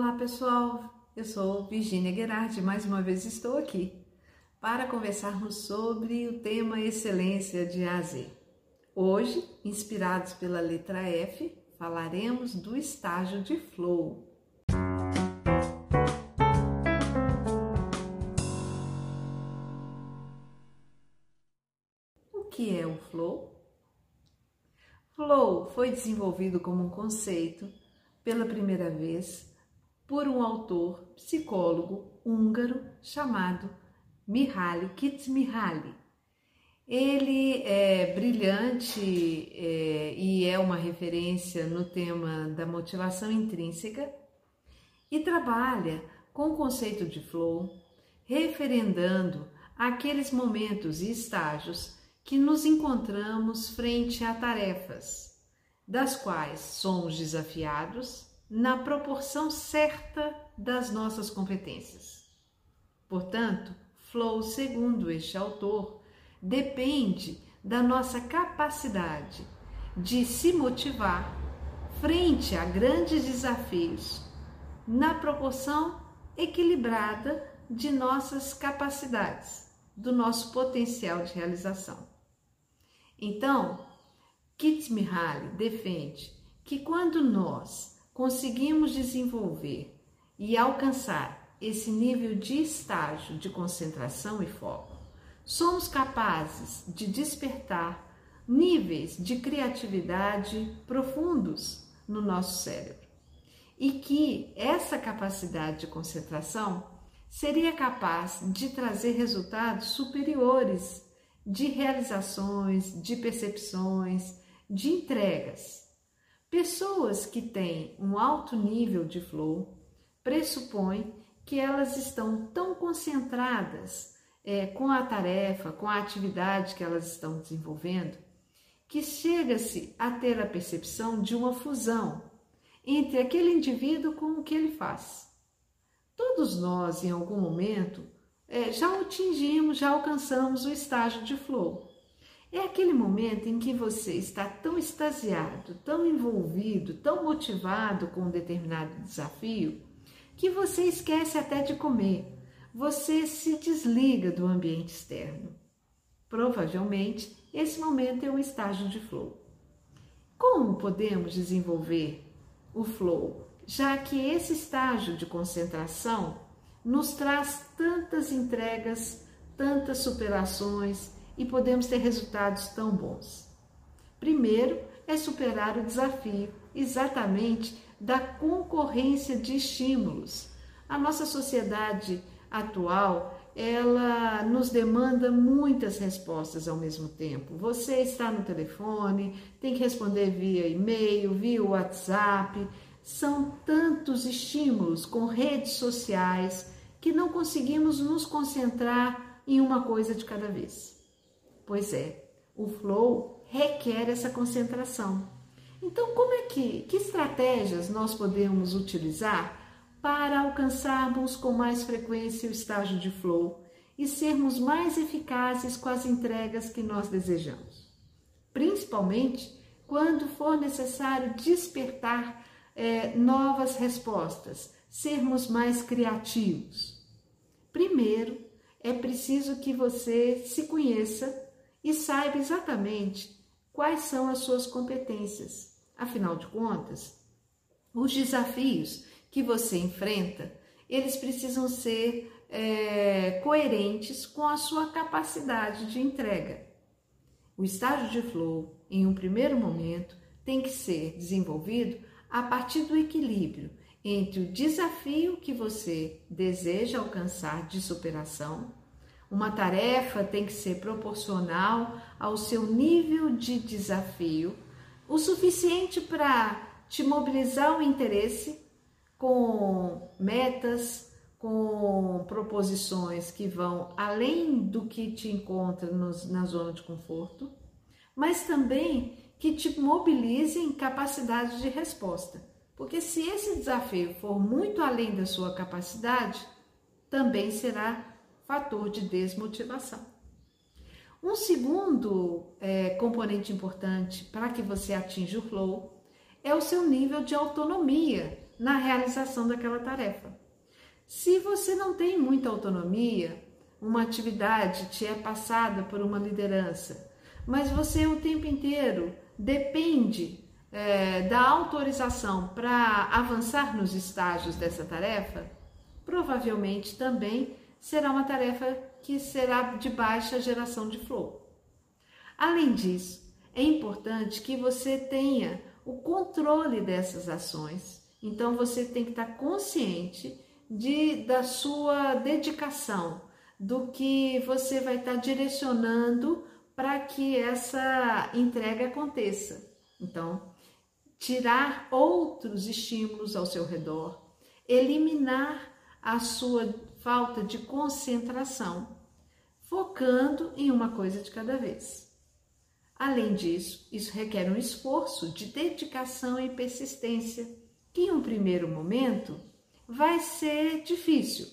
Olá pessoal, eu sou Virginia Gerardi, mais uma vez estou aqui para conversarmos sobre o tema Excelência de A a Z. Hoje, inspirados pela letra F, falaremos do estágio de flow. O que é o flow? Flow foi desenvolvido como um conceito pela primeira vez por um autor psicólogo húngaro chamado Mihaly Csikszentmihalyi. Ele é brilhante é, e é uma referência no tema da motivação intrínseca e trabalha com o conceito de flow, referendando aqueles momentos e estágios que nos encontramos frente a tarefas, das quais somos desafiados na proporção certa das nossas competências. Portanto, flow, segundo este autor, depende da nossa capacidade de se motivar frente a grandes desafios na proporção equilibrada de nossas capacidades, do nosso potencial de realização. Então, Kitsmihaly defende que quando nós conseguimos desenvolver e alcançar esse nível de estágio de concentração e foco, somos capazes de despertar níveis de criatividade profundos no nosso cérebro. E que essa capacidade de concentração seria capaz de trazer resultados superiores de realizações, de percepções, de entregas Pessoas que têm um alto nível de flow pressupõem que elas estão tão concentradas é, com a tarefa, com a atividade que elas estão desenvolvendo, que chega-se a ter a percepção de uma fusão entre aquele indivíduo com o que ele faz. Todos nós, em algum momento, é, já atingimos, já alcançamos o estágio de flow. É aquele momento em que você está tão extasiado, tão envolvido, tão motivado com um determinado desafio, que você esquece até de comer. Você se desliga do ambiente externo. Provavelmente, esse momento é um estágio de flow. Como podemos desenvolver o flow, já que esse estágio de concentração nos traz tantas entregas, tantas superações, e podemos ter resultados tão bons? Primeiro é superar o desafio exatamente da concorrência de estímulos. A nossa sociedade atual, ela nos demanda muitas respostas ao mesmo tempo. Você está no telefone, tem que responder via e-mail, via WhatsApp. São tantos estímulos com redes sociais que não conseguimos nos concentrar em uma coisa de cada vez. Pois é, o flow requer essa concentração. Então, como é que, que estratégias nós podemos utilizar para alcançarmos com mais frequência o estágio de flow e sermos mais eficazes com as entregas que nós desejamos? Principalmente quando for necessário despertar é, novas respostas, sermos mais criativos. Primeiro, é preciso que você se conheça e saiba exatamente quais são as suas competências. Afinal de contas, os desafios que você enfrenta, eles precisam ser é, coerentes com a sua capacidade de entrega. O estágio de flow, em um primeiro momento, tem que ser desenvolvido a partir do equilíbrio entre o desafio que você deseja alcançar de superação uma tarefa tem que ser proporcional ao seu nível de desafio, o suficiente para te mobilizar o interesse com metas, com proposições que vão além do que te encontra na zona de conforto, mas também que te mobilizem capacidade de resposta. Porque se esse desafio for muito além da sua capacidade, também será fator de desmotivação. Um segundo é, componente importante para que você atinja o flow é o seu nível de autonomia na realização daquela tarefa. Se você não tem muita autonomia, uma atividade te é passada por uma liderança, mas você o tempo inteiro depende é, da autorização para avançar nos estágios dessa tarefa, provavelmente também será uma tarefa que será de baixa geração de flow. Além disso, é importante que você tenha o controle dessas ações. Então você tem que estar consciente de, da sua dedicação, do que você vai estar direcionando para que essa entrega aconteça. Então, tirar outros estímulos ao seu redor, eliminar a sua falta de concentração, focando em uma coisa de cada vez. Além disso, isso requer um esforço de dedicação e persistência, que em um primeiro momento vai ser difícil.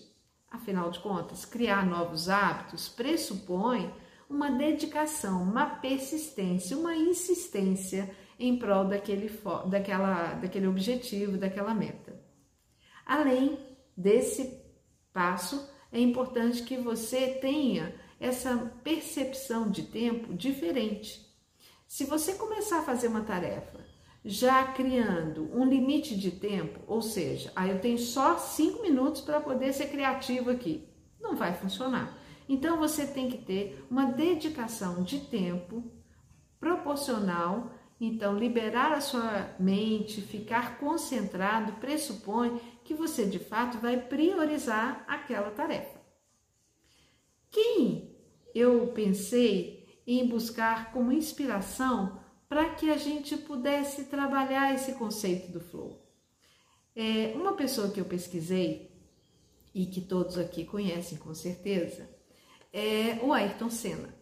Afinal de contas, criar novos hábitos pressupõe uma dedicação, uma persistência, uma insistência em prol daquele, daquela, daquele objetivo, daquela meta. Além desse passo, é importante que você tenha essa percepção de tempo diferente. Se você começar a fazer uma tarefa já criando um limite de tempo, ou seja, aí eu tenho só cinco minutos para poder ser criativo aqui, não vai funcionar. Então você tem que ter uma dedicação de tempo proporcional. Então, liberar a sua mente, ficar concentrado, pressupõe que você de fato vai priorizar aquela tarefa. Quem eu pensei em buscar como inspiração para que a gente pudesse trabalhar esse conceito do flow. É, uma pessoa que eu pesquisei e que todos aqui conhecem com certeza é o Ayrton Senna.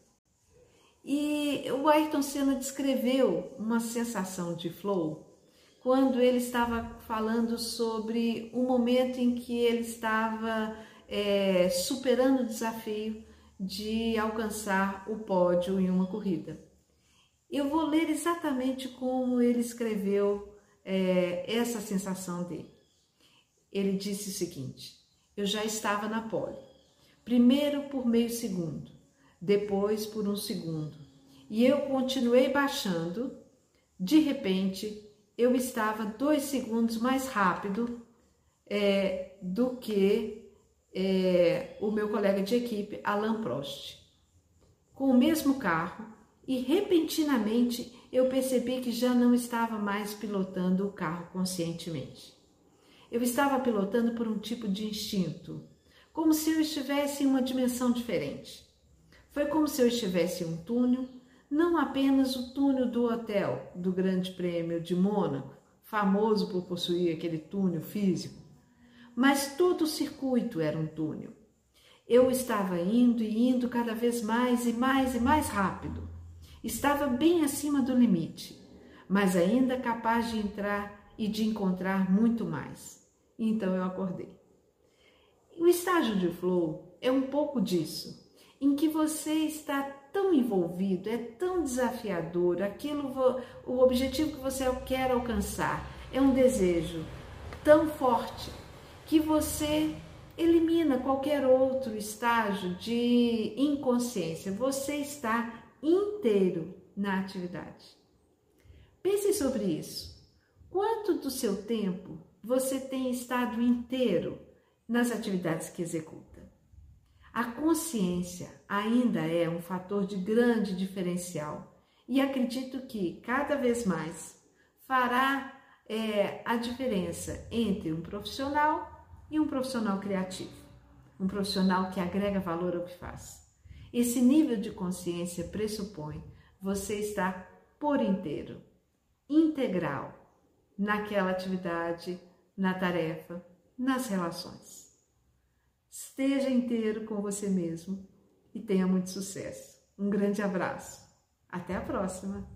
E o Ayrton Senna descreveu uma sensação de flow quando ele estava falando sobre o momento em que ele estava é, superando o desafio de alcançar o pódio em uma corrida. Eu vou ler exatamente como ele escreveu é, essa sensação dele. Ele disse o seguinte: Eu já estava na pole, primeiro por meio segundo, depois por um segundo, e eu continuei baixando. De repente, eu estava dois segundos mais rápido é, do que é, o meu colega de equipe, Alan Prost, com o mesmo carro e repentinamente eu percebi que já não estava mais pilotando o carro conscientemente. Eu estava pilotando por um tipo de instinto, como se eu estivesse em uma dimensão diferente. Foi como se eu estivesse em um túnel, não apenas o túnel do hotel do Grande Prêmio de Mônaco, famoso por possuir aquele túnel físico, mas todo o circuito era um túnel. Eu estava indo e indo cada vez mais e mais e mais rápido. Estava bem acima do limite, mas ainda capaz de entrar e de encontrar muito mais. Então eu acordei. O estágio de flow é um pouco disso, em que você está tão envolvido, é tão desafiador, aquilo, o objetivo que você quer alcançar é um desejo tão forte que você elimina qualquer outro estágio de inconsciência. Você está inteiro na atividade. Pense sobre isso. Quanto do seu tempo você tem estado inteiro nas atividades que executa? A consciência ainda é um fator de grande diferencial e acredito que cada vez mais fará é, a diferença entre um profissional e um profissional criativo, um profissional que agrega valor ao que faz. Esse nível de consciência pressupõe você estar por inteiro, integral naquela atividade, na tarefa, nas relações esteja inteiro com você mesmo e tenha muito sucesso. Um grande abraço. Até a próxima!